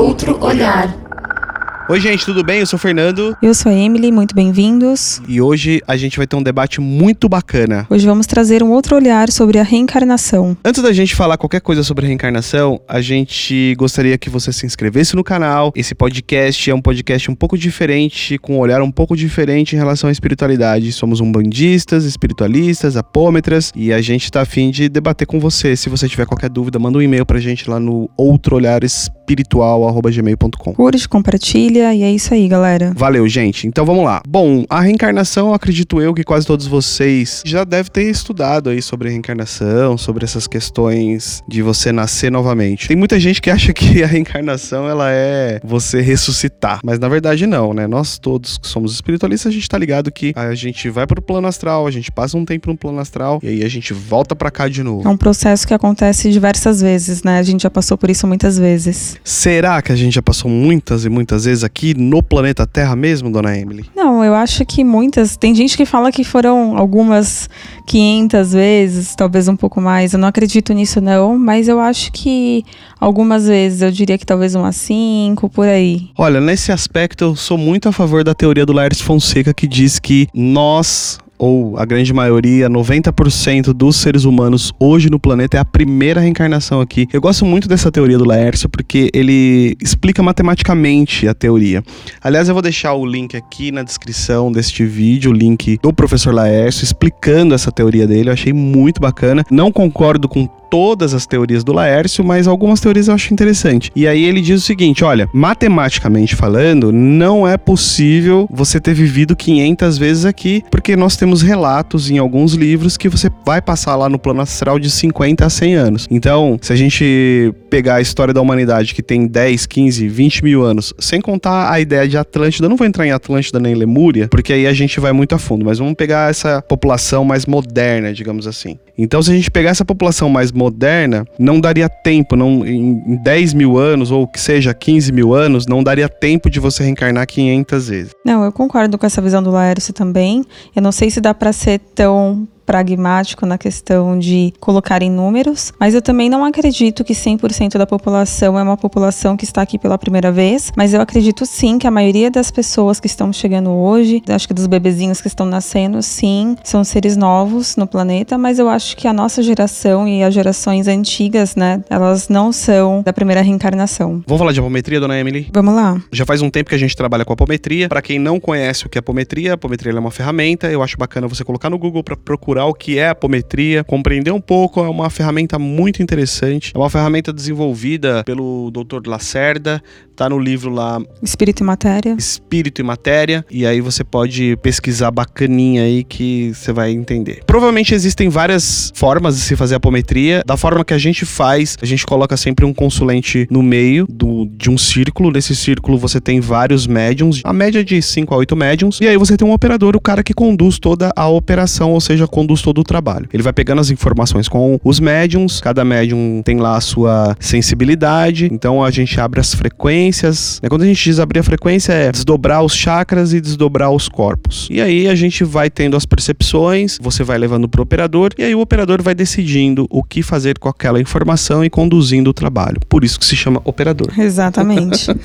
Outro olhar. Oi, gente, tudo bem? Eu sou o Fernando Eu sou a Emily, muito bem-vindos. e hoje a gente vai ter um debate muito bacana. Hoje vamos trazer um outro olhar sobre a reencarnação. Antes da gente falar qualquer coisa sobre reencarnação, a gente gostaria que você se inscrevesse no canal. Esse podcast é um podcast um pouco diferente, com um olhar um pouco diferente em relação à espiritualidade. Somos umbandistas, espiritualistas, apômetras e a gente tá afim de debater com você. Se você tiver qualquer dúvida, manda um e-mail pra gente lá no outroolharespiritual.gmail.com. Curte, compartilha e é isso aí, galera. Valeu, gente. Então vamos lá. Bom, a reencarnação, acredito eu que quase todos vocês já devem ter estudado aí sobre a reencarnação, sobre essas questões de você nascer novamente. Tem muita gente que acha que a reencarnação ela é você ressuscitar, mas na verdade não, né? Nós todos que somos espiritualistas, a gente tá ligado que a gente vai pro plano astral, a gente passa um tempo no plano astral e aí a gente volta pra cá de novo. É um processo que acontece diversas vezes, né? A gente já passou por isso muitas vezes. Será que a gente já passou muitas e muitas vezes aqui no planeta Terra mesmo, dona Emily? Não, eu acho que muitas. Tem gente que fala que foram algumas 500 vezes, talvez um pouco mais. Eu não acredito nisso, não, mas eu acho que algumas vezes, eu diria que talvez umas 5, por aí. Olha, nesse aspecto eu sou muito a favor da teoria do Laércio Fonseca que diz que nós ou a grande maioria, 90% dos seres humanos hoje no planeta é a primeira reencarnação aqui. Eu gosto muito dessa teoria do Laércio porque ele explica matematicamente a teoria. Aliás, eu vou deixar o link aqui na descrição deste vídeo, o link do professor Laércio explicando essa teoria dele. Eu achei muito bacana. Não concordo com todas as teorias do Laércio, mas algumas teorias eu acho interessante. E aí ele diz o seguinte, olha, matematicamente falando, não é possível você ter vivido 500 vezes aqui, porque nós temos relatos em alguns livros que você vai passar lá no plano astral de 50 a 100 anos. Então, se a gente pegar a história da humanidade que tem 10, 15, 20 mil anos, sem contar a ideia de Atlântida, eu não vou entrar em Atlântida nem Lemúria, porque aí a gente vai muito a fundo, mas vamos pegar essa população mais moderna, digamos assim. Então, se a gente pegar essa população mais moderna, não daria tempo, não, em, em 10 mil anos, ou que seja 15 mil anos, não daria tempo de você reencarnar 500 vezes. Não, eu concordo com essa visão do Laércio também. Eu não sei se dá para ser tão pragmático na questão de colocar em números, mas eu também não acredito que 100% da população é uma população que está aqui pela primeira vez, mas eu acredito sim que a maioria das pessoas que estão chegando hoje, acho que dos bebezinhos que estão nascendo, sim, são seres novos no planeta, mas eu acho que a nossa geração e as gerações antigas, né, elas não são da primeira reencarnação. Vamos falar de apometria, dona Emily? Vamos lá. Já faz um tempo que a gente trabalha com apometria. Para quem não conhece o que é apometria, apometria é uma ferramenta. Eu acho bacana você colocar no Google para procurar o que é apometria, compreender um pouco. É uma ferramenta muito interessante. É uma ferramenta desenvolvida pelo Dr. Lacerda. Tá no livro lá Espírito e matéria. Espírito e Matéria. E aí você pode pesquisar bacaninha aí que você vai entender. Provavelmente existem várias formas de se fazer apometria. Da forma que a gente faz, a gente coloca sempre um consulente no meio do, de um círculo. Nesse círculo você tem vários médiums, a média de 5 a 8 médiums. E aí você tem um operador, o cara que conduz toda a operação, ou seja, conduz todo o trabalho. Ele vai pegando as informações com os médiums, cada médium tem lá a sua sensibilidade. Então a gente abre as frequências. Né? Quando a gente diz abrir a frequência, é desdobrar os chakras e desdobrar os corpos. E aí a gente vai tendo as percepções, você vai levando pro operador, e aí o operador vai decidindo o que fazer com aquela informação e conduzindo o trabalho. Por isso que se chama operador. Exatamente.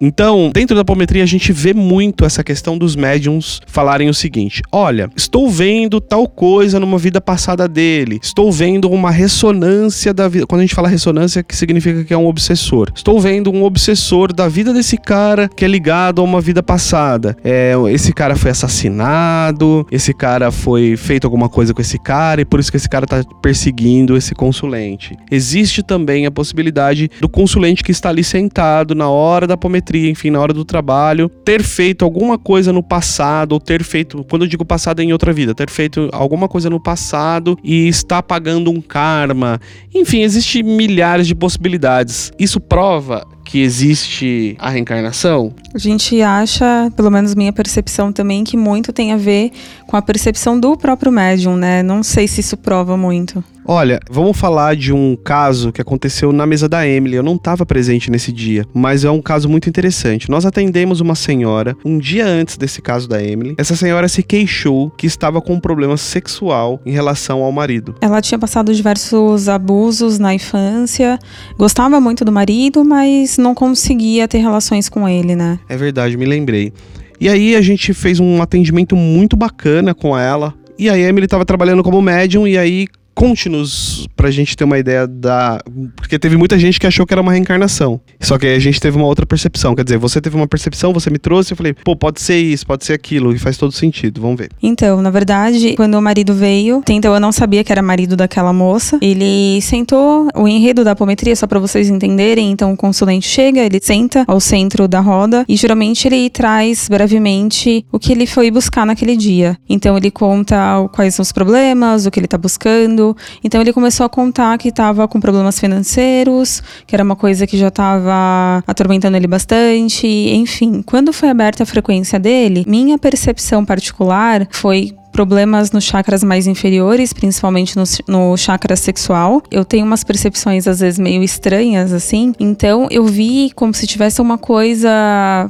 Então, dentro da apometria, a gente vê muito essa questão dos médiums falarem o seguinte: olha, estou vendo tal coisa numa vida passada dele, estou vendo uma ressonância da vida. Quando a gente fala ressonância, que significa que é um obsessor. Estou vendo um obsessor da vida desse cara que é ligado a uma vida passada. É, esse cara foi assassinado, esse cara foi feito alguma coisa com esse cara e por isso que esse cara tá perseguindo esse consulente. Existe também a possibilidade do consulente que está ali sentado na hora da apometria, enfim, na hora do trabalho, ter feito alguma coisa no passado, ou ter feito, quando eu digo passado é em outra vida, ter feito alguma coisa no passado e está pagando um karma. Enfim, existe milhares de possibilidades. Isso prova que existe a reencarnação? A gente acha, pelo menos minha percepção também, que muito tem a ver com a percepção do próprio médium, né? Não sei se isso prova muito. Olha, vamos falar de um caso que aconteceu na mesa da Emily. Eu não estava presente nesse dia, mas é um caso muito interessante. Nós atendemos uma senhora um dia antes desse caso da Emily. Essa senhora se queixou que estava com um problema sexual em relação ao marido. Ela tinha passado diversos abusos na infância, gostava muito do marido, mas não conseguia ter relações com ele, né? É verdade, me lembrei. E aí a gente fez um atendimento muito bacana com ela. E a Emily estava trabalhando como médium e aí Conte-nos pra gente ter uma ideia da. Porque teve muita gente que achou que era uma reencarnação. Só que aí a gente teve uma outra percepção. Quer dizer, você teve uma percepção, você me trouxe, eu falei, pô, pode ser isso, pode ser aquilo, e faz todo sentido, vamos ver. Então, na verdade, quando o marido veio, então eu não sabia que era marido daquela moça. Ele sentou o enredo da apometria, só para vocês entenderem. Então, o consulente chega, ele senta ao centro da roda e geralmente ele traz brevemente o que ele foi buscar naquele dia. Então, ele conta quais são os problemas, o que ele tá buscando então ele começou a contar que estava com problemas financeiros, que era uma coisa que já estava atormentando ele bastante. Enfim, quando foi aberta a frequência dele, minha percepção particular foi problemas nos chakras mais inferiores, principalmente no, no chakra sexual. Eu tenho umas percepções às vezes meio estranhas assim. Então eu vi como se tivesse uma coisa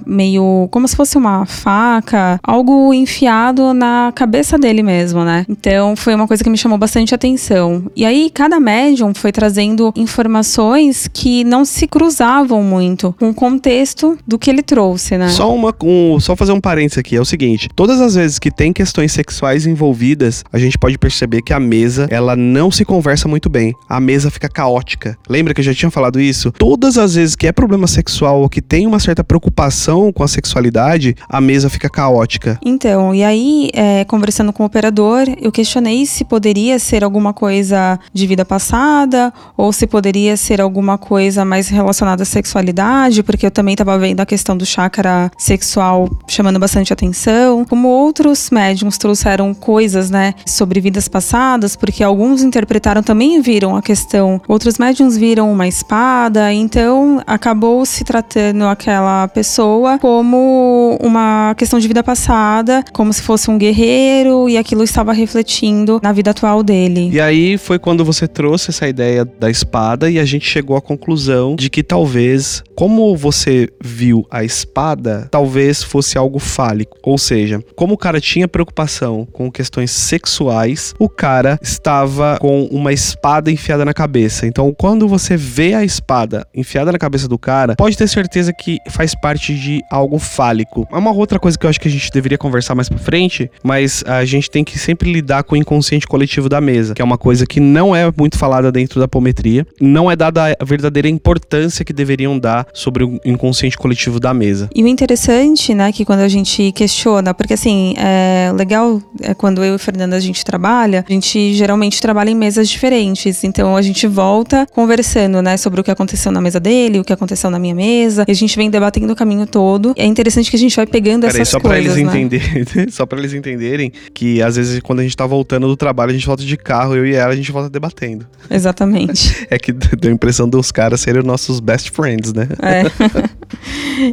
meio como se fosse uma faca, algo enfiado na cabeça dele mesmo, né? Então foi uma coisa que me chamou bastante atenção. E aí cada médium foi trazendo informações que não se cruzavam muito com o contexto do que ele trouxe, né? Só uma um, só fazer um parênteses aqui, é o seguinte, todas as vezes que tem questões sexuais envolvidas, a gente pode perceber que a mesa, ela não se conversa muito bem. A mesa fica caótica. Lembra que eu já tinha falado isso? Todas as vezes que é problema sexual ou que tem uma certa preocupação com a sexualidade, a mesa fica caótica. Então, e aí, é, conversando com o operador, eu questionei se poderia ser alguma coisa de vida passada ou se poderia ser alguma coisa mais relacionada à sexualidade, porque eu também estava vendo a questão do chakra sexual chamando bastante atenção. Como outros médiums trouxeram coisas, né, sobre vidas passadas, porque alguns interpretaram também viram a questão, outros médiums viram uma espada, então acabou se tratando aquela pessoa como uma questão de vida passada, como se fosse um guerreiro e aquilo estava refletindo na vida atual dele. E aí foi quando você trouxe essa ideia da espada e a gente chegou à conclusão de que talvez, como você viu a espada, talvez fosse algo fálico, ou seja, como o cara tinha preocupação com questões sexuais, o cara estava com uma espada enfiada na cabeça. Então, quando você vê a espada enfiada na cabeça do cara, pode ter certeza que faz parte de algo fálico. É uma outra coisa que eu acho que a gente deveria conversar mais pra frente, mas a gente tem que sempre lidar com o inconsciente coletivo da mesa, que é uma coisa que não é muito falada dentro da apometria, não é dada a verdadeira importância que deveriam dar sobre o inconsciente coletivo da mesa. E o interessante, né, que quando a gente questiona, porque assim, é legal quando eu e o Fernando a gente trabalha, a gente geralmente trabalha em mesas diferentes. Então a gente volta conversando, né, sobre o que aconteceu na mesa dele, o que aconteceu na minha mesa. E a gente vem debatendo o caminho todo. E é interessante que a gente vai pegando Pera essas aí, só coisas. Pra eles né? entenderem, só para eles entenderem que às vezes quando a gente tá voltando do trabalho, a gente volta de carro, eu e ela, a gente volta debatendo. Exatamente. é que deu a impressão dos caras serem nossos best friends, né? É.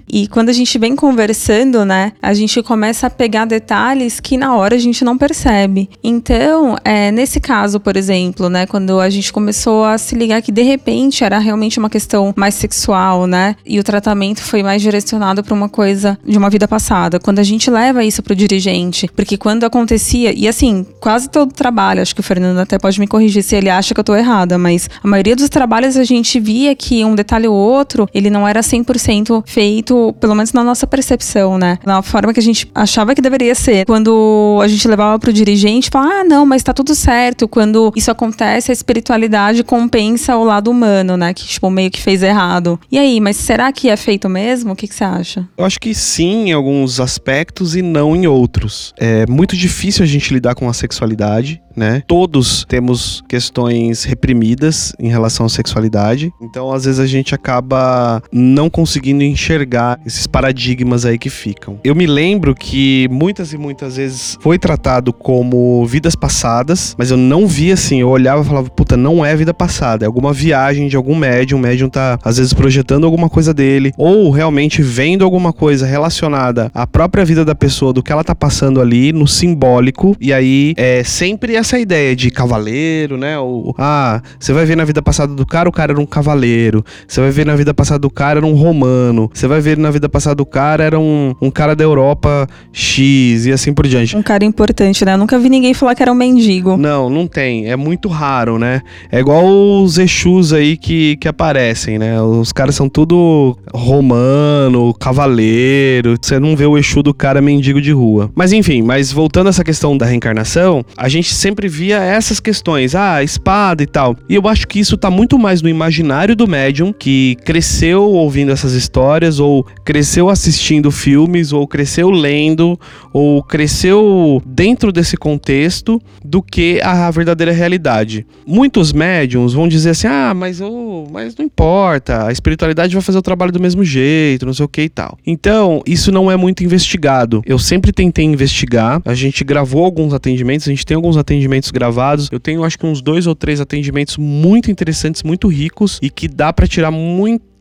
e quando a gente vem conversando, né, a gente começa a pegar detalhes que na hora a gente não percebe. Então, é, nesse caso, por exemplo, né, quando a gente começou a se ligar que de repente era realmente uma questão mais sexual, né, e o tratamento foi mais direcionado para uma coisa de uma vida passada. Quando a gente leva isso pro dirigente, porque quando acontecia, e assim, quase todo trabalho, acho que o Fernando até pode me corrigir se ele acha que eu tô errada, mas a maioria dos trabalhos a gente via que um detalhe ou outro, ele não era 100% feito, pelo menos na nossa percepção, né? Na forma que a gente achava que deveria ser. Quando a gente levava pro dirigente, falava, ah, não, mas tá tudo certo. Quando isso acontece, a espiritualidade compensa o lado humano, né? Que, tipo, meio que fez errado. E aí, mas será que é feito mesmo? O que, que você acha? Eu acho que sim, em alguns aspectos e não em outros. É muito difícil a gente lidar com a sexualidade né? Todos temos questões reprimidas em relação à sexualidade. Então, às vezes a gente acaba não conseguindo enxergar esses paradigmas aí que ficam. Eu me lembro que muitas e muitas vezes foi tratado como vidas passadas, mas eu não via assim, eu olhava e falava, puta, não é vida passada, é alguma viagem de algum médium, o médium tá às vezes projetando alguma coisa dele ou realmente vendo alguma coisa relacionada à própria vida da pessoa, do que ela tá passando ali no simbólico, e aí é sempre essa ideia de cavaleiro, né? O, ah, você vai ver na vida passada do cara, o cara era um cavaleiro. Você vai ver na vida passada do cara, era um romano. Você vai ver na vida passada do cara, era um, um cara da Europa X e assim por diante. Um cara importante, né? Eu nunca vi ninguém falar que era um mendigo. Não, não tem. É muito raro, né? É igual os Exus aí que, que aparecem, né? Os caras são tudo romano, cavaleiro. Você não vê o Exu do cara mendigo de rua. Mas enfim, mas voltando a essa questão da reencarnação, a gente sempre via essas questões, ah, espada e tal. E eu acho que isso tá muito mais no imaginário do médium, que cresceu ouvindo essas histórias, ou cresceu assistindo filmes, ou cresceu lendo, ou cresceu dentro desse contexto, do que a verdadeira realidade. Muitos médiums vão dizer assim: ah, mas, oh, mas não importa, a espiritualidade vai fazer o trabalho do mesmo jeito, não sei o que e tal. Então, isso não é muito investigado. Eu sempre tentei investigar, a gente gravou alguns atendimentos, a gente tem alguns atendimentos gravados. Eu tenho acho que uns dois ou três atendimentos muito interessantes, muito ricos e que dá para tirar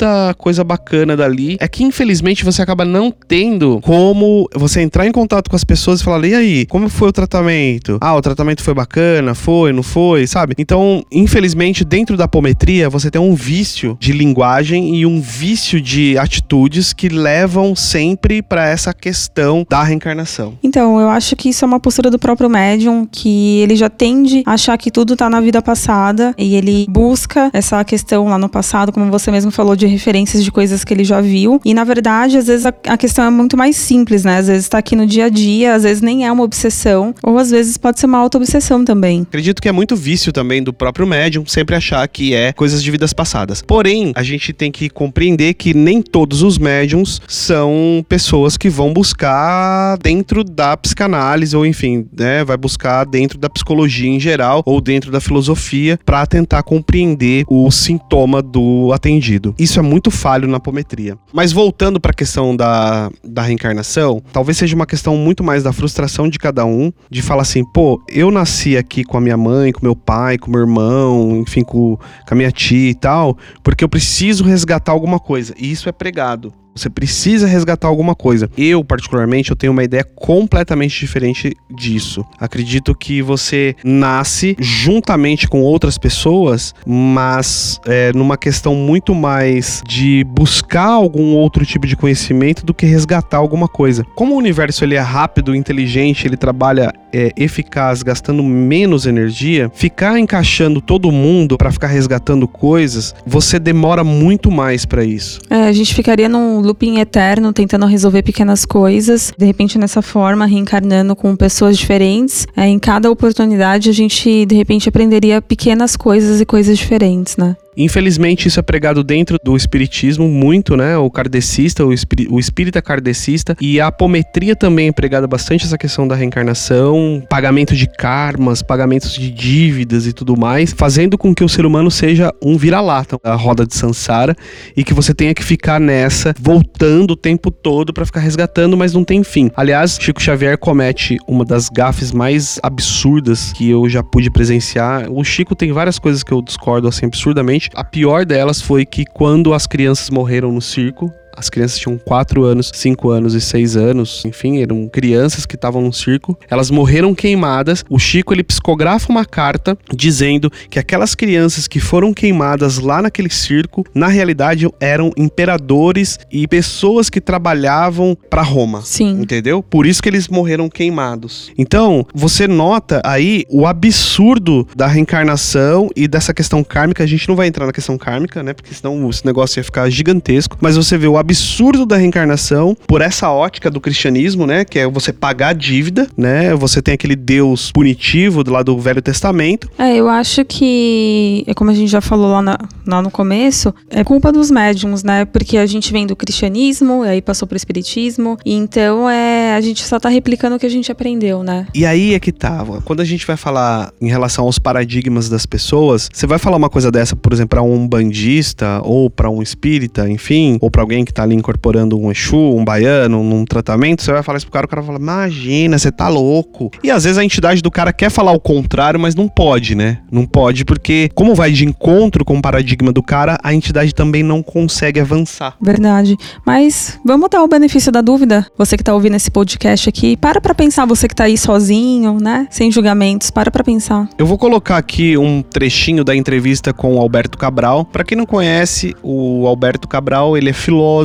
muita coisa bacana dali. É que infelizmente você acaba não tendo como você entrar em contato com as pessoas e falar: "E aí, como foi o tratamento? Ah, o tratamento foi bacana, foi, não foi?", sabe? Então, infelizmente, dentro da apometria, você tem um vício de linguagem e um vício de atitudes que levam sempre para essa questão da reencarnação. Então, eu acho que isso é uma postura do próprio médium que ele já tende a achar que tudo tá na vida passada e ele busca essa questão lá no passado, como você mesmo falou, de referências de coisas que ele já viu. E na verdade, às vezes a, a questão é muito mais simples, né? Às vezes tá aqui no dia a dia, às vezes nem é uma obsessão, ou às vezes pode ser uma auto-obsessão também. Acredito que é muito vício também do próprio médium sempre achar que é coisas de vidas passadas. Porém, a gente tem que compreender que nem todos os médiums são pessoas que vão buscar dentro da psicanálise ou enfim, né, vai buscar dentro da psicologia em geral ou dentro da filosofia para tentar compreender o sintoma do atendido. Isso muito falho na apometria. Mas voltando para a questão da, da reencarnação, talvez seja uma questão muito mais da frustração de cada um, de falar assim, pô, eu nasci aqui com a minha mãe, com meu pai, com meu irmão, enfim, com, com a minha tia e tal, porque eu preciso resgatar alguma coisa. E isso é pregado. Você precisa resgatar alguma coisa. Eu, particularmente, eu tenho uma ideia completamente diferente disso. Acredito que você nasce juntamente com outras pessoas, mas é, numa questão muito mais de buscar algum outro tipo de conhecimento do que resgatar alguma coisa. Como o universo ele é rápido, inteligente, ele trabalha é, eficaz, gastando menos energia, ficar encaixando todo mundo para ficar resgatando coisas, você demora muito mais para isso. É, a gente ficaria num looping eterno tentando resolver pequenas coisas, de repente nessa forma, reencarnando com pessoas diferentes. É, em cada oportunidade a gente de repente aprenderia pequenas coisas e coisas diferentes, né? Infelizmente, isso é pregado dentro do espiritismo muito, né? O kardecista, o, espí o espírita kardecista. E a apometria também é pregada bastante essa questão da reencarnação, pagamento de karmas, pagamentos de dívidas e tudo mais, fazendo com que o ser humano seja um vira-lata, a roda de Sansara, e que você tenha que ficar nessa, voltando o tempo todo para ficar resgatando, mas não tem fim. Aliás, Chico Xavier comete uma das gafes mais absurdas que eu já pude presenciar. O Chico tem várias coisas que eu discordo assim absurdamente a pior delas foi que quando as crianças morreram no circo, as crianças tinham 4 anos, 5 anos e 6 anos, enfim, eram crianças que estavam no circo. Elas morreram queimadas. O Chico ele psicografa uma carta dizendo que aquelas crianças que foram queimadas lá naquele circo, na realidade eram imperadores e pessoas que trabalhavam para Roma. Sim. Entendeu? Por isso que eles morreram queimados. Então, você nota aí o absurdo da reencarnação e dessa questão kármica. A gente não vai entrar na questão kármica, né? Porque senão esse negócio ia ficar gigantesco. Mas você vê o absurdo da reencarnação por essa ótica do cristianismo, né? Que é você pagar a dívida, né? Você tem aquele Deus punitivo do lado do Velho Testamento. É, eu acho que, é como a gente já falou lá, na, lá no começo, é culpa dos médiums, né? Porque a gente vem do cristianismo, aí passou pro espiritismo, e então é, a gente só tá replicando o que a gente aprendeu, né? E aí é que tá. Quando a gente vai falar em relação aos paradigmas das pessoas, você vai falar uma coisa dessa, por exemplo, para um bandista ou para um espírita, enfim, ou para alguém que tá ali incorporando um Exu, um baiano, num tratamento, você vai falar isso pro cara, o cara fala, imagina, você tá louco. E às vezes a entidade do cara quer falar o contrário, mas não pode, né? Não pode, porque como vai de encontro com o paradigma do cara, a entidade também não consegue avançar. Verdade. Mas vamos dar o benefício da dúvida. Você que tá ouvindo esse podcast aqui, para pra pensar, você que tá aí sozinho, né? Sem julgamentos, para pra pensar. Eu vou colocar aqui um trechinho da entrevista com o Alberto Cabral. Para quem não conhece, o Alberto Cabral, ele é filósofo,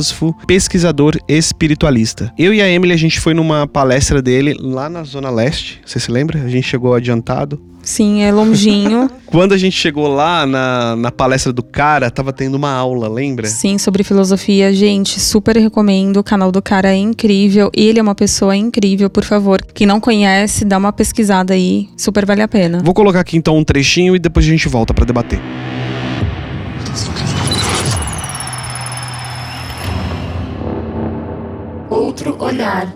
pesquisador espiritualista. Eu e a Emily, a gente foi numa palestra dele lá na Zona Leste. Você se lembra? A gente chegou adiantado. Sim, é longinho. Quando a gente chegou lá na, na palestra do cara, tava tendo uma aula, lembra? Sim, sobre filosofia. Gente, super recomendo. O canal do cara é incrível. Ele é uma pessoa incrível, por favor. Quem não conhece, dá uma pesquisada aí. Super vale a pena. Vou colocar aqui então um trechinho e depois a gente volta para debater. Outro olhar.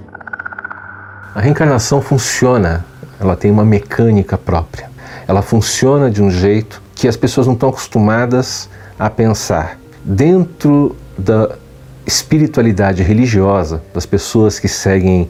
A reencarnação funciona, ela tem uma mecânica própria. Ela funciona de um jeito que as pessoas não estão acostumadas a pensar. Dentro da espiritualidade religiosa, das pessoas que seguem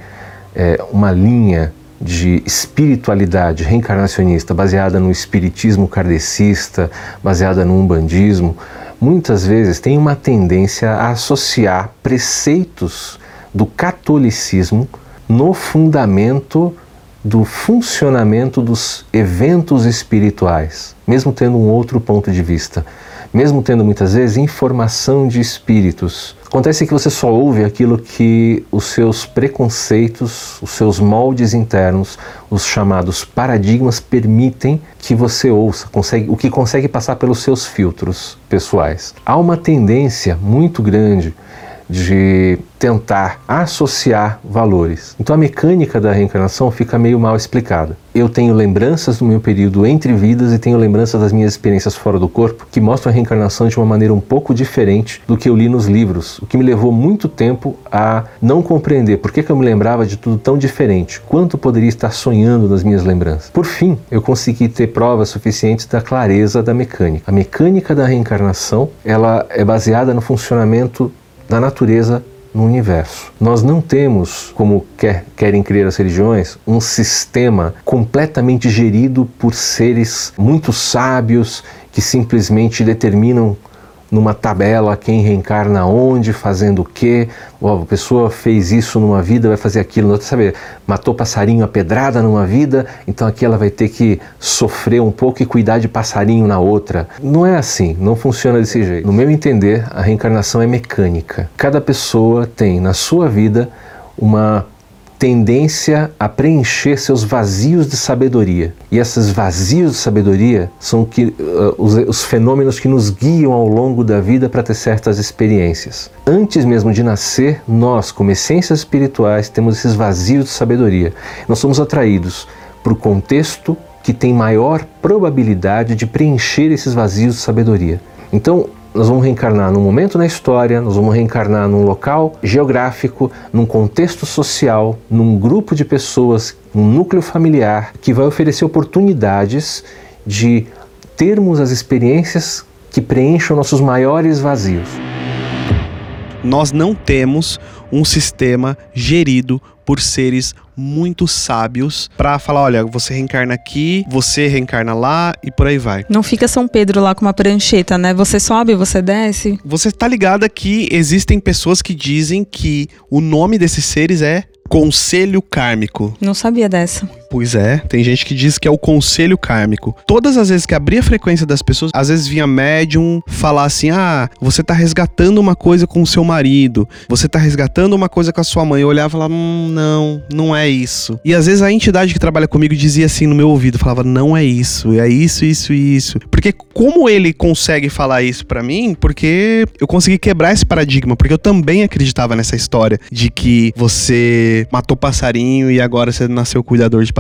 é, uma linha de espiritualidade reencarnacionista baseada no espiritismo kardecista, baseada no umbandismo, muitas vezes tem uma tendência a associar preceitos do catolicismo no fundamento do funcionamento dos eventos espirituais, mesmo tendo um outro ponto de vista, mesmo tendo muitas vezes informação de espíritos. Acontece que você só ouve aquilo que os seus preconceitos, os seus moldes internos, os chamados paradigmas permitem que você ouça, consegue, o que consegue passar pelos seus filtros pessoais. Há uma tendência muito grande de tentar associar valores. Então a mecânica da reencarnação fica meio mal explicada. Eu tenho lembranças do meu período entre vidas e tenho lembranças das minhas experiências fora do corpo que mostram a reencarnação de uma maneira um pouco diferente do que eu li nos livros, o que me levou muito tempo a não compreender por que, que eu me lembrava de tudo tão diferente, quanto poderia estar sonhando nas minhas lembranças. Por fim, eu consegui ter provas suficientes da clareza da mecânica. A mecânica da reencarnação, ela é baseada no funcionamento da natureza no universo. Nós não temos, como quer, querem crer as religiões, um sistema completamente gerido por seres muito sábios que simplesmente determinam numa tabela quem reencarna onde, fazendo o quê. Oh, a pessoa fez isso numa vida, vai fazer aquilo na outra. Sabe, matou passarinho a pedrada numa vida, então aqui ela vai ter que sofrer um pouco e cuidar de passarinho na outra. Não é assim, não funciona desse jeito. No meu entender, a reencarnação é mecânica. Cada pessoa tem na sua vida uma tendência a preencher seus vazios de sabedoria. E esses vazios de sabedoria são que, uh, os, os fenômenos que nos guiam ao longo da vida para ter certas experiências. Antes mesmo de nascer, nós, como essências espirituais, temos esses vazios de sabedoria. Nós somos atraídos para o contexto que tem maior probabilidade de preencher esses vazios de sabedoria. Então, nós vamos reencarnar num momento na história, nós vamos reencarnar num local geográfico, num contexto social, num grupo de pessoas, um núcleo familiar que vai oferecer oportunidades de termos as experiências que preencham nossos maiores vazios. Nós não temos um sistema gerido por seres muito sábios para falar, olha, você reencarna aqui, você reencarna lá e por aí vai. Não fica São Pedro lá com uma prancheta, né? Você sobe, você desce. Você tá ligada que existem pessoas que dizem que o nome desses seres é Conselho Kármico. Não sabia dessa. Pois é, tem gente que diz que é o conselho kármico. Todas as vezes que abria a frequência das pessoas, às vezes vinha médium falar assim: ah, você tá resgatando uma coisa com o seu marido, você tá resgatando uma coisa com a sua mãe. Eu olhava e falava: hum, não, não é isso. E às vezes a entidade que trabalha comigo dizia assim no meu ouvido: falava, não é isso, é isso, isso isso. Porque como ele consegue falar isso para mim? Porque eu consegui quebrar esse paradigma, porque eu também acreditava nessa história de que você matou passarinho e agora você nasceu cuidador de passarinho.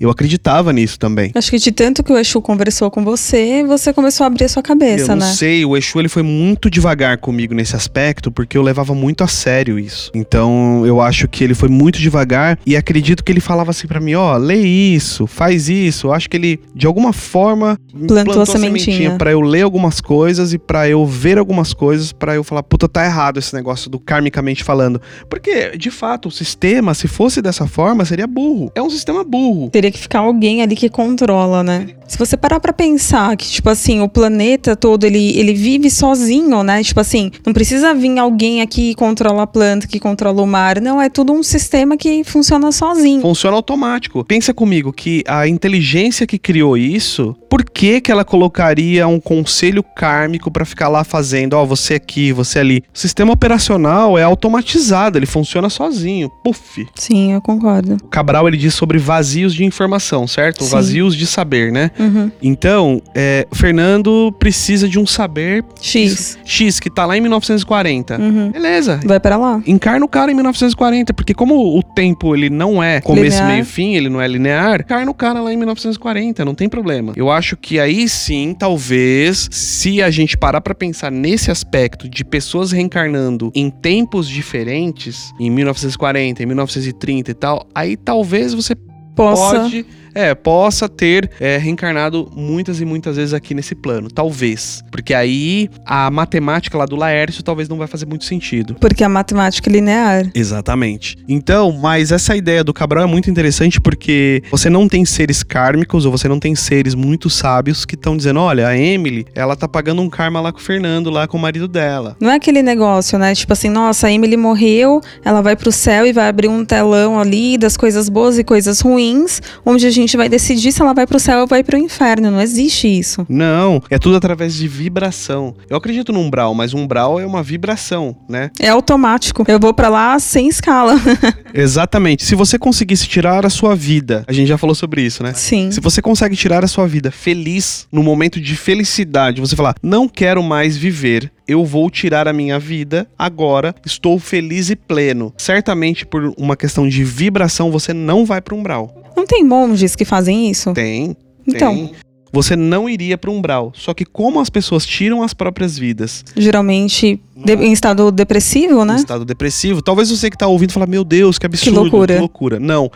Eu acreditava nisso também. Acho que de tanto que o Exu conversou com você, você começou a abrir a sua cabeça, eu né? não sei, o Exu ele foi muito devagar comigo nesse aspecto, porque eu levava muito a sério isso. Então, eu acho que ele foi muito devagar e acredito que ele falava assim pra mim, ó, lê isso, faz isso. Eu acho que ele de alguma forma Plantou a sementinha. para eu ler algumas coisas e pra eu ver algumas coisas, pra eu falar, puta, tá errado esse negócio do karmicamente falando. Porque, de fato, o sistema, se fosse dessa forma, seria burro. É um sistema burro. Teria que ficar alguém ali que controla, né? Se você parar pra pensar que, tipo assim, o planeta todo, ele, ele vive sozinho, né? Tipo assim, não precisa vir alguém aqui que controla a planta, que controla o mar. Não, é tudo um sistema que funciona sozinho. Funciona automático. Pensa comigo que a inteligência que criou isso, por que que ela colocaria um conselho kármico pra ficar lá fazendo, ó, você aqui, você ali? O sistema operacional é automatizado, ele funciona sozinho. Puff. Sim, eu concordo. O Cabral ele diz sobre vazios de informação, certo? Sim. Vazios de saber, né? Uhum. Então, é, Fernando precisa de um saber X. X que tá lá em 1940. Uhum. Beleza. Vai pra lá. Encarna o cara em 1940, porque como o tempo ele não é começo, Linear. meio, fim, ele não é linear, encarna o cara lá em 1940, não tem problema. Eu acho que aí sim, talvez, se a gente parar pra pensar nesse aspecto de pessoas reencarnando em tempos diferentes, em 1940, em 1930 e tal, aí talvez você Possa. pode, é, possa ter é, reencarnado muitas e muitas vezes aqui nesse plano. Talvez. Porque aí a matemática lá do Laércio talvez não vai fazer muito sentido. Porque a matemática é linear. Exatamente. Então, mas essa ideia do Cabral é muito interessante porque você não tem seres kármicos ou você não tem seres muito sábios que estão dizendo: olha, a Emily, ela tá pagando um karma lá com o Fernando, lá com o marido dela. Não é aquele negócio, né? Tipo assim, nossa, a Emily morreu, ela vai pro céu e vai abrir um telão ali das coisas boas e coisas ruins, onde a gente vai decidir se ela vai pro céu ou vai pro inferno. Não existe isso. Não, é tudo através de vibração. Eu acredito no umbral, mas um umbral é uma vibração, né? É automático. Eu vou pra lá sem escala. Exatamente. Se você conseguisse tirar a sua vida, a gente já falou sobre isso, né? Sim. Se você consegue tirar a sua vida feliz, no momento de felicidade, você falar, não quero mais viver, eu vou tirar a minha vida agora, estou feliz e pleno. Certamente por uma questão de vibração, você não vai para umbral. Não tem monges que fazem isso? Tem. Então. tem. Você não iria para umbral. Só que como as pessoas tiram as próprias vidas Geralmente de- em estado depressivo, em né? estado depressivo, talvez você que tá ouvindo fala, meu Deus, que absurdo, loucura." que loucura. Não.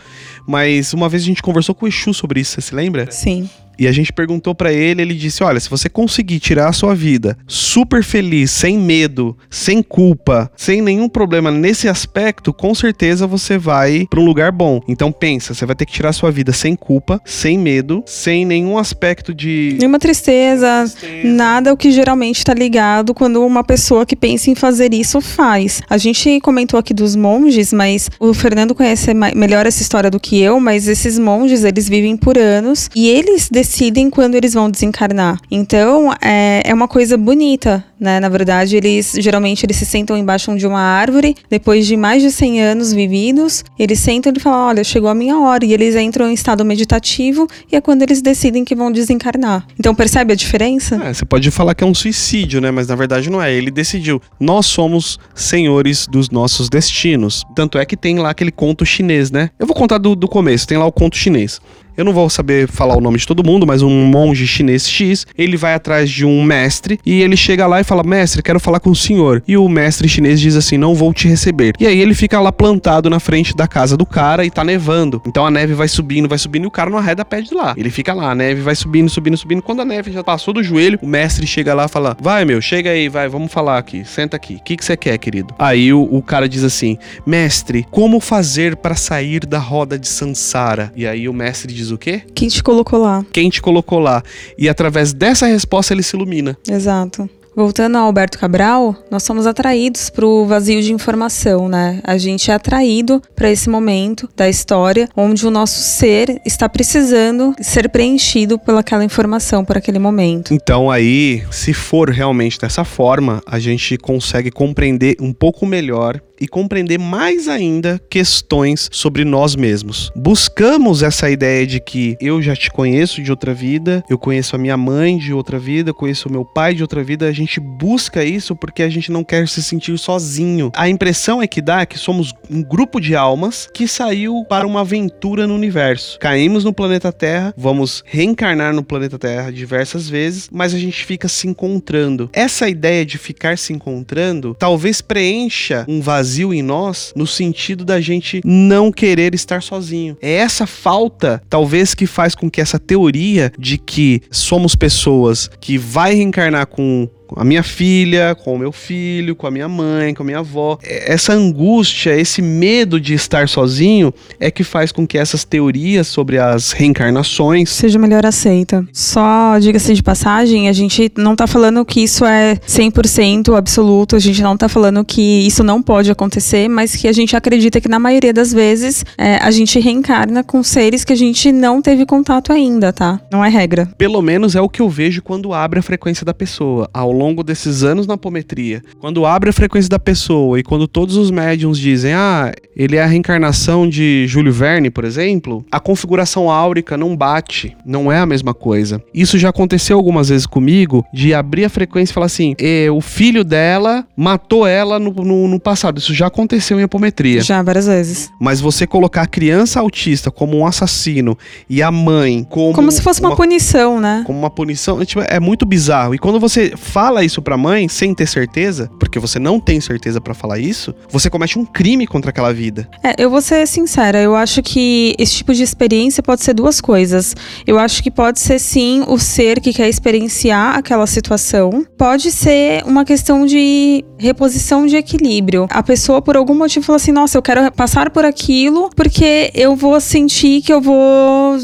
Mas uma vez a gente conversou com o Exu sobre isso, você se lembra? Sim. E a gente perguntou pra ele, ele disse: "Olha, se você conseguir tirar a sua vida super feliz, sem medo, sem culpa, sem nenhum problema nesse aspecto, com certeza você vai pra um lugar bom. Então pensa, você vai ter que tirar a sua vida sem culpa, sem medo, sem nenhum aspecto de Nenhuma tristeza, nada o que geralmente tá ligado quando uma pessoa que pensa em fazer isso faz. A gente comentou aqui dos monges, mas o Fernando conhece melhor essa história do que eu, mas esses monges, eles vivem por anos e eles decidem quando eles vão desencarnar. Então, é, é uma coisa bonita, né? Na verdade, eles geralmente eles se sentam embaixo de uma árvore, depois de mais de 100 anos vividos, eles sentam e falam: "Olha, chegou a minha hora". E eles entram em estado meditativo e é quando eles decidem que vão desencarnar. Então, percebe a diferença? É, você pode falar que é um suicídio, né? Mas na verdade não é. Ele decidiu. Nós somos senhores dos nossos destinos. Tanto é que tem lá aquele conto chinês, né? Eu vou contar do, do começo. Tem lá o conto chinês. Eu não vou saber falar o nome de todo mundo, mas um monge chinês X, ele vai atrás de um mestre e ele chega lá e fala: Mestre, quero falar com o senhor. E o mestre chinês diz assim: Não vou te receber. E aí ele fica lá plantado na frente da casa do cara e tá nevando. Então a neve vai subindo, vai subindo e o cara não arreda pé de lá. Ele fica lá, a neve vai subindo, subindo, subindo. Quando a neve já passou do joelho, o mestre chega lá e fala: Vai, meu, chega aí, vai, vamos falar aqui. Senta aqui. O que que você quer, querido? Aí o, o cara diz assim: Mestre, como fazer para sair da roda de Sansara? E aí o mestre diz o quê? Quem te colocou lá? Quem te colocou lá? E através dessa resposta ele se ilumina. Exato. Voltando ao Alberto Cabral, nós somos atraídos para o vazio de informação, né? A gente é atraído para esse momento da história onde o nosso ser está precisando ser preenchido pelaquela informação, por aquele momento. Então aí, se for realmente dessa forma, a gente consegue compreender um pouco melhor e compreender mais ainda questões sobre nós mesmos. Buscamos essa ideia de que eu já te conheço de outra vida, eu conheço a minha mãe de outra vida, conheço o meu pai de outra vida. A gente busca isso porque a gente não quer se sentir sozinho. A impressão é que dá é que somos um grupo de almas que saiu para uma aventura no universo. Caímos no planeta Terra, vamos reencarnar no planeta Terra diversas vezes, mas a gente fica se encontrando. Essa ideia de ficar se encontrando talvez preencha um vazio em nós no sentido da gente não querer estar sozinho. É essa falta, talvez, que faz com que essa teoria de que somos pessoas que vai reencarnar com com a minha filha, com o meu filho, com a minha mãe, com a minha avó. É, essa angústia, esse medo de estar sozinho é que faz com que essas teorias sobre as reencarnações seja melhor aceita. Só diga-se de passagem, a gente não tá falando que isso é 100% absoluto, a gente não tá falando que isso não pode acontecer, mas que a gente acredita que na maioria das vezes é, a gente reencarna com seres que a gente não teve contato ainda, tá? Não é regra. Pelo menos é o que eu vejo quando abre a frequência da pessoa. Ao longo desses anos na apometria, quando abre a frequência da pessoa e quando todos os médiums dizem, ah, ele é a reencarnação de Júlio Verne, por exemplo, a configuração áurica não bate, não é a mesma coisa. Isso já aconteceu algumas vezes comigo, de abrir a frequência e falar assim, e, o filho dela matou ela no, no, no passado. Isso já aconteceu em apometria. Já, várias vezes. Mas você colocar a criança autista como um assassino e a mãe como. Como se fosse uma, uma punição, né? Como uma punição, tipo, é muito bizarro. E quando você fala isso pra mãe sem ter certeza, porque você não tem certeza para falar isso, você comete um crime contra aquela vida. É, eu vou ser sincera, eu acho que esse tipo de experiência pode ser duas coisas. Eu acho que pode ser sim o ser que quer experienciar aquela situação, pode ser uma questão de reposição de equilíbrio. A pessoa, por algum motivo, falou assim: nossa, eu quero passar por aquilo porque eu vou sentir que eu vou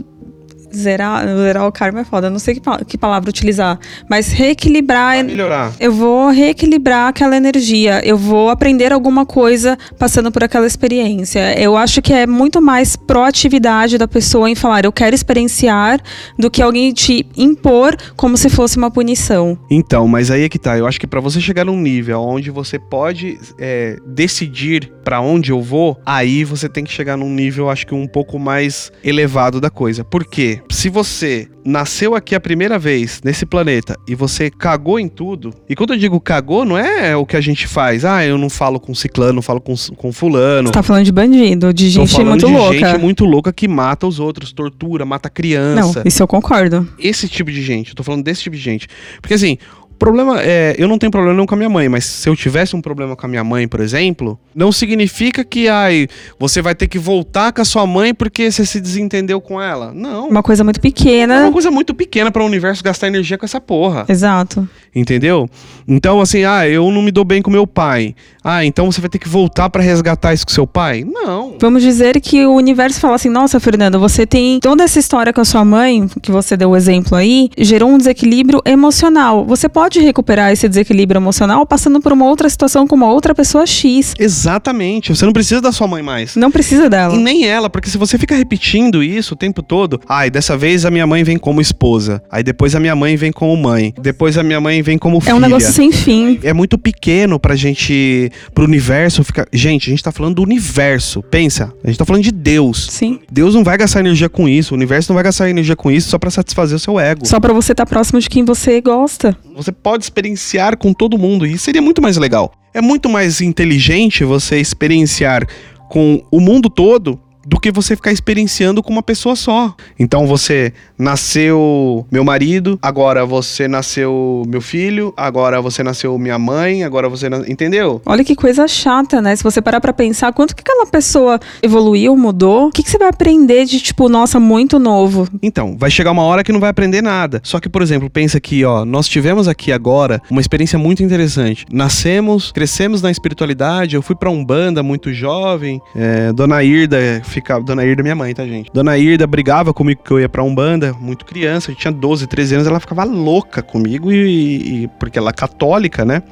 zerar, zerar o karma é foda, não sei que, que palavra utilizar, mas reequilibrar. Vai melhorar. Eu vou reequilibrar aquela energia, eu vou aprender alguma coisa passando por aquela experiência. Eu acho que é muito mais proatividade da pessoa em falar, eu quero experienciar, do que alguém te impor como se fosse uma punição. Então, mas aí é que tá. Eu acho que para você chegar num nível onde você pode é, decidir para onde eu vou, aí você tem que chegar num nível, acho que um pouco mais elevado da coisa. Por quê? se você nasceu aqui a primeira vez nesse planeta e você cagou em tudo, e quando eu digo cagou, não é o que a gente faz. Ah, eu não falo com ciclano, não falo com, com fulano. Você tá falando de bandido, de gente muito de louca. gente muito louca que mata os outros, tortura, mata criança. Não, isso eu concordo. Esse tipo de gente, eu tô falando desse tipo de gente. Porque assim, problema é, eu não tenho problema não com a minha mãe, mas se eu tivesse um problema com a minha mãe, por exemplo, não significa que ai, você vai ter que voltar com a sua mãe porque você se desentendeu com ela. Não. Uma coisa muito pequena. É uma coisa muito pequena para o universo gastar energia com essa porra. Exato. Entendeu? Então assim, ah, eu não me dou bem com meu pai. Ah, então você vai ter que voltar para resgatar isso com seu pai? Não. Vamos dizer que o universo fala assim: "Nossa, Fernanda, você tem toda essa história com a sua mãe, que você deu o exemplo aí, gerou um desequilíbrio emocional. Você pode pode recuperar esse desequilíbrio emocional passando por uma outra situação com uma outra pessoa X. Exatamente. Você não precisa da sua mãe mais. Não precisa dela. E nem ela, porque se você fica repetindo isso o tempo todo, ai, dessa vez a minha mãe vem como esposa, aí depois a minha mãe vem como mãe, depois a minha mãe vem como filha. É um negócio sem fim. É muito pequeno pra gente, pro universo ficar. Gente, a gente tá falando do universo. Pensa, a gente tá falando de Deus. Sim. Deus não vai gastar energia com isso, o universo não vai gastar energia com isso só para satisfazer o seu ego. Só para você estar tá próximo de quem você gosta. Você pode experienciar com todo mundo e seria muito mais legal. É muito mais inteligente você experienciar com o mundo todo do que você ficar experienciando com uma pessoa só. Então você nasceu meu marido, agora você nasceu meu filho, agora você nasceu minha mãe, agora você na... entendeu? Olha que coisa chata, né? Se você parar para pensar quanto que aquela pessoa evoluiu, mudou, o que, que você vai aprender de tipo, nossa, muito novo? Então, vai chegar uma hora que não vai aprender nada. Só que, por exemplo, pensa aqui, ó, nós tivemos aqui agora uma experiência muito interessante. Nascemos, crescemos na espiritualidade, eu fui para Umbanda muito jovem, é, Dona Irda ficava. Dona Irda, minha mãe, tá, gente? Dona Irda brigava comigo que eu ia pra Umbanda, muito criança, eu tinha 12, 13 anos, ela ficava louca comigo e, e porque ela é católica, né?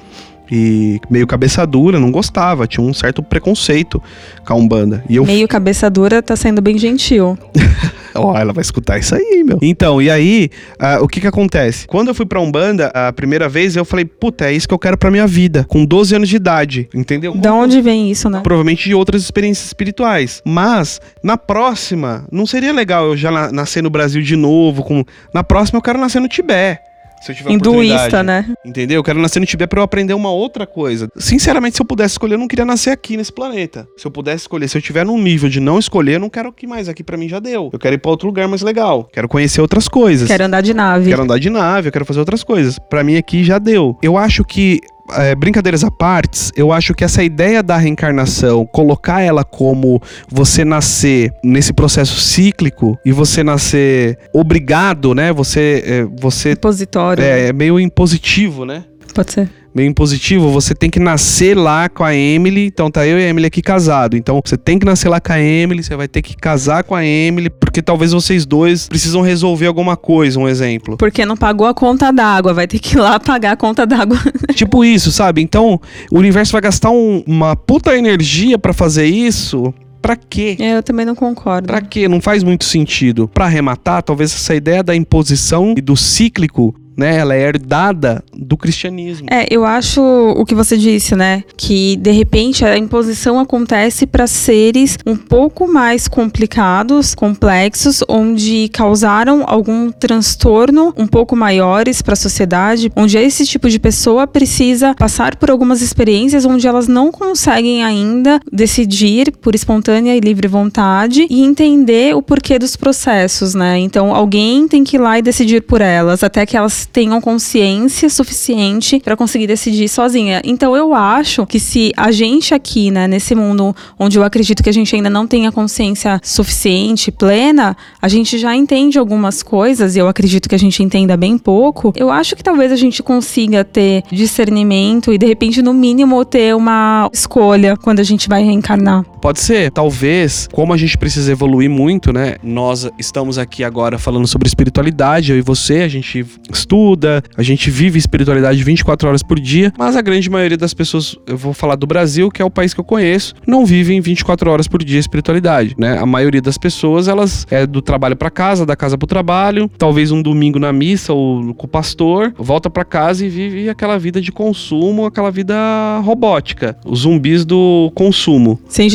e meio cabeça dura, não gostava, tinha um certo preconceito com a Umbanda. E eu... Meio cabeça dura tá sendo bem gentil. Ó, ela vai escutar isso aí, meu. Então, e aí, ah, o que que acontece? Quando eu fui pra Umbanda a primeira vez, eu falei, puta, é isso que eu quero pra minha vida. Com 12 anos de idade, entendeu? Da onde vem isso, né? Provavelmente de outras experiências espirituais. Mas, na próxima, não seria legal eu já na- nascer no Brasil de novo. Com... Na próxima, eu quero nascer no Tibete. Se eu tiver Hinduísta, né? Entendeu? Eu quero nascer no Tibete pra eu aprender uma outra coisa. Sinceramente, se eu pudesse escolher, eu não queria nascer aqui nesse planeta. Se eu pudesse escolher, se eu tiver num nível de não escolher, eu não quero que mais aqui pra mim já deu. Eu quero ir pra outro lugar mais legal. Quero conhecer outras coisas. Quero andar de nave. Quero andar de nave, eu quero fazer outras coisas. Pra mim aqui já deu. Eu acho que é, brincadeiras à partes, eu acho que essa ideia da reencarnação, colocar ela como você nascer nesse processo cíclico e você nascer obrigado, né? Você, é, você Repositório. é, é meio impositivo, né? Pode ser. Meio impositivo, você tem que nascer lá com a Emily. Então tá eu e a Emily aqui casado. Então você tem que nascer lá com a Emily, você vai ter que casar com a Emily, porque talvez vocês dois precisam resolver alguma coisa, um exemplo. Porque não pagou a conta d'água, vai ter que ir lá pagar a conta d'água. tipo isso, sabe? Então o universo vai gastar um- uma puta energia pra fazer isso. Pra quê? É, Eu também não concordo. Pra quê? Não faz muito sentido. Pra arrematar, talvez essa ideia da imposição e do cíclico, né? Ela é herdada do cristianismo. É, eu acho o que você disse, né? Que de repente a imposição acontece para seres um pouco mais complicados, complexos, onde causaram algum transtorno um pouco maiores para a sociedade, onde esse tipo de pessoa precisa passar por algumas experiências onde elas não conseguem ainda decidir por espontânea e livre vontade e entender o porquê dos processos, né? Então alguém tem que ir lá e decidir por elas, até que elas tenham consciência suficiente para conseguir decidir sozinha. Então eu acho que se a gente aqui, né, nesse mundo onde eu acredito que a gente ainda não tenha consciência suficiente, plena, a gente já entende algumas coisas e eu acredito que a gente entenda bem pouco. Eu acho que talvez a gente consiga ter discernimento e de repente no mínimo ter uma escolha quando a gente vai reencarnar. Pode ser, talvez, como a gente precisa evoluir muito, né? Nós estamos aqui agora falando sobre espiritualidade, eu e você, a gente estuda, a gente vive espiritualidade 24 horas por dia, mas a grande maioria das pessoas, eu vou falar do Brasil, que é o país que eu conheço, não vivem 24 horas por dia espiritualidade, né? A maioria das pessoas, elas é do trabalho pra casa, da casa pro trabalho, talvez um domingo na missa ou com o pastor, volta pra casa e vive aquela vida de consumo, aquela vida robótica, os zumbis do consumo. Sem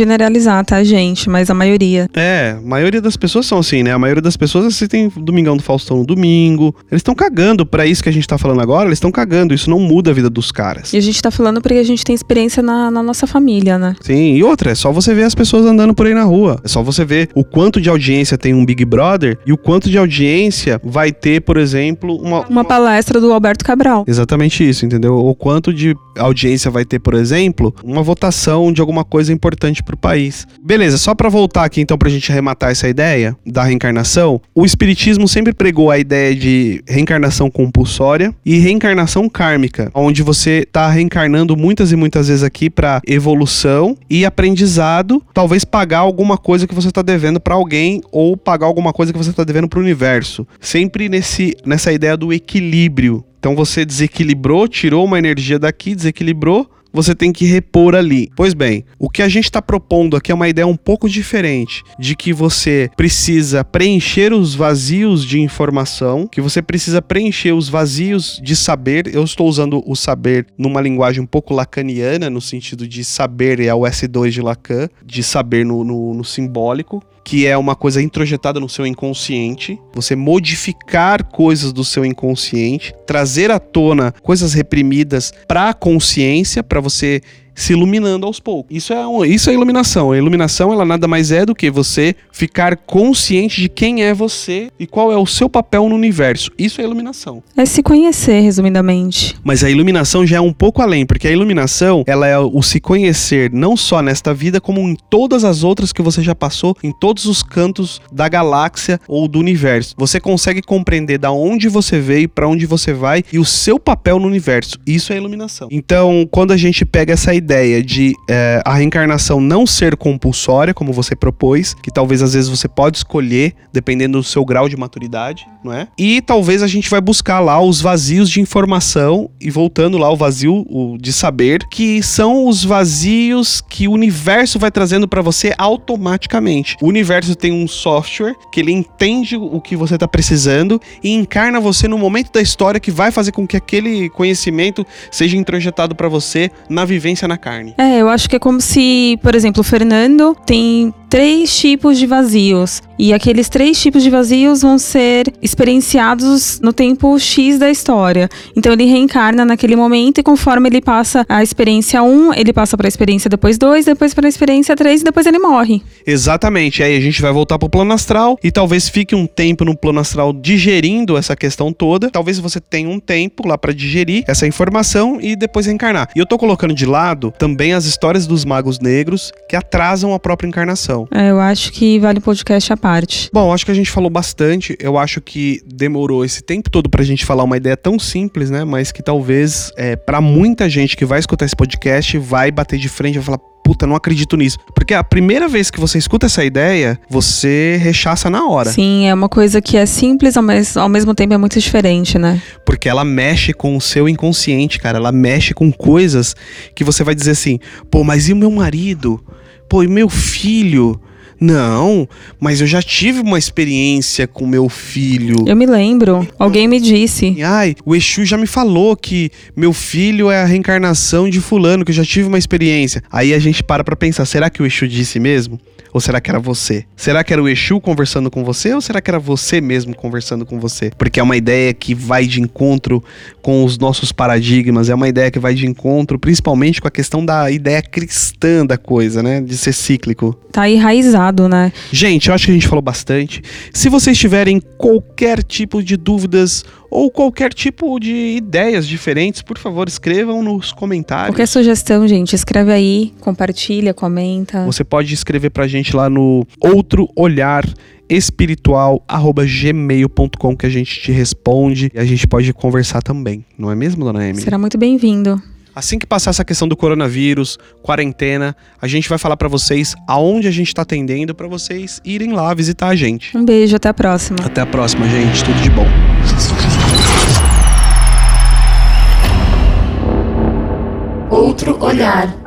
tá, gente? Mas a maioria. É, a maioria das pessoas são assim, né? A maioria das pessoas assistem Domingão do Faustão no domingo. Eles estão cagando pra isso que a gente tá falando agora, eles estão cagando. Isso não muda a vida dos caras. E a gente tá falando porque a gente tem experiência na, na nossa família, né? Sim, e outra, é só você ver as pessoas andando por aí na rua. É só você ver o quanto de audiência tem um Big Brother e o quanto de audiência vai ter, por exemplo, uma. Uma palestra do Alberto Cabral. Exatamente isso, entendeu? O quanto de audiência vai ter, por exemplo, uma votação de alguma coisa importante pro país. Beleza, só pra voltar aqui então pra gente arrematar essa ideia da reencarnação, o espiritismo sempre pregou a ideia de reencarnação compulsória e reencarnação kármica, onde você tá reencarnando muitas e muitas vezes aqui pra evolução e aprendizado, talvez pagar alguma coisa que você tá devendo pra alguém ou pagar alguma coisa que você tá devendo pro universo. Sempre nesse nessa ideia do equilíbrio. Então você desequilibrou, tirou uma energia daqui, desequilibrou, você tem que repor ali. Pois bem, o que a gente está propondo aqui é uma ideia um pouco diferente, de que você precisa preencher os vazios de informação, que você precisa preencher os vazios de saber. Eu estou usando o saber numa linguagem um pouco lacaniana, no sentido de saber é o S2 de Lacan, de saber no, no, no simbólico que é uma coisa introjetada no seu inconsciente, você modificar coisas do seu inconsciente, trazer à tona coisas reprimidas para a consciência, para você se iluminando aos poucos. Isso é, um- isso é iluminação. A iluminação ela nada mais é do que você ficar consciente de quem é você e qual é o seu papel no universo. Isso é iluminação. É se conhecer, resumidamente. Mas a iluminação já é um pouco além, porque a iluminação, ela é o se conhecer não só nesta vida, como em todas as outras que você já passou, em todos os cantos da galáxia ou do universo. Você consegue compreender da onde você veio, para onde você vai e o seu papel no universo. Isso é iluminação. Então, quando a gente pega essa ideia de eh, a reencarnação não ser compulsória, como você propôs, que talvez às vezes você pode escolher, dependendo do seu grau de maturidade, não é? E talvez a gente vai buscar lá os vazios de informação e voltando lá o vazio o de saber, que são os vazios que o universo vai trazendo para você automaticamente. O universo tem um software que ele entende o que você tá precisando e encarna você no momento da história que vai fazer com que aquele conhecimento seja introjetado para você na vivência na carne. É, eu acho que é como se, por exemplo, o Fernando tem três tipos de vazios. E aqueles três tipos de vazios vão ser experienciados no tempo X da história. Então ele reencarna naquele momento e conforme ele passa a experiência 1, ele passa para a experiência depois 2, depois para a experiência 3 e depois ele morre. Exatamente. Aí a gente vai voltar pro plano astral e talvez fique um tempo no plano astral digerindo essa questão toda. Talvez você tenha um tempo lá para digerir essa informação e depois reencarnar. E eu tô colocando de lado também as histórias dos magos negros que atrasam a própria encarnação. É, eu acho que vale o podcast à parte. Bom, acho que a gente falou bastante. Eu acho que demorou esse tempo todo pra gente falar uma ideia tão simples, né? Mas que talvez, é, para muita gente que vai escutar esse podcast, vai bater de frente e vai falar. Puta, não acredito nisso. Porque a primeira vez que você escuta essa ideia, você rechaça na hora. Sim, é uma coisa que é simples, mas ao mesmo tempo é muito diferente, né? Porque ela mexe com o seu inconsciente, cara. Ela mexe com coisas que você vai dizer assim: pô, mas e o meu marido? Pô, e meu filho? Não, mas eu já tive uma experiência com meu filho. Eu me lembro, alguém me disse. Ai, o Exu já me falou que meu filho é a reencarnação de fulano, que eu já tive uma experiência. Aí a gente para pra pensar, será que o Exu disse mesmo? Ou será que era você? Será que era o Exu conversando com você ou será que era você mesmo conversando com você? Porque é uma ideia que vai de encontro com os nossos paradigmas, é uma ideia que vai de encontro principalmente com a questão da ideia cristã da coisa, né? De ser cíclico. Tá enraizado, né? Gente, eu acho que a gente falou bastante. Se vocês tiverem qualquer tipo de dúvidas ou qualquer tipo de ideias diferentes, por favor, escrevam nos comentários. Qualquer sugestão, gente, escreve aí, compartilha, comenta. Você pode escrever pra gente lá no outro olhar espiritual@gmail.com que a gente te responde e a gente pode conversar também, não é mesmo, dona Emily? Será muito bem-vindo. Assim que passar essa questão do coronavírus, quarentena, a gente vai falar pra vocês aonde a gente tá atendendo pra vocês irem lá visitar a gente. Um beijo, até a próxima. Até a próxima, gente. Tudo de bom. Outro olhar.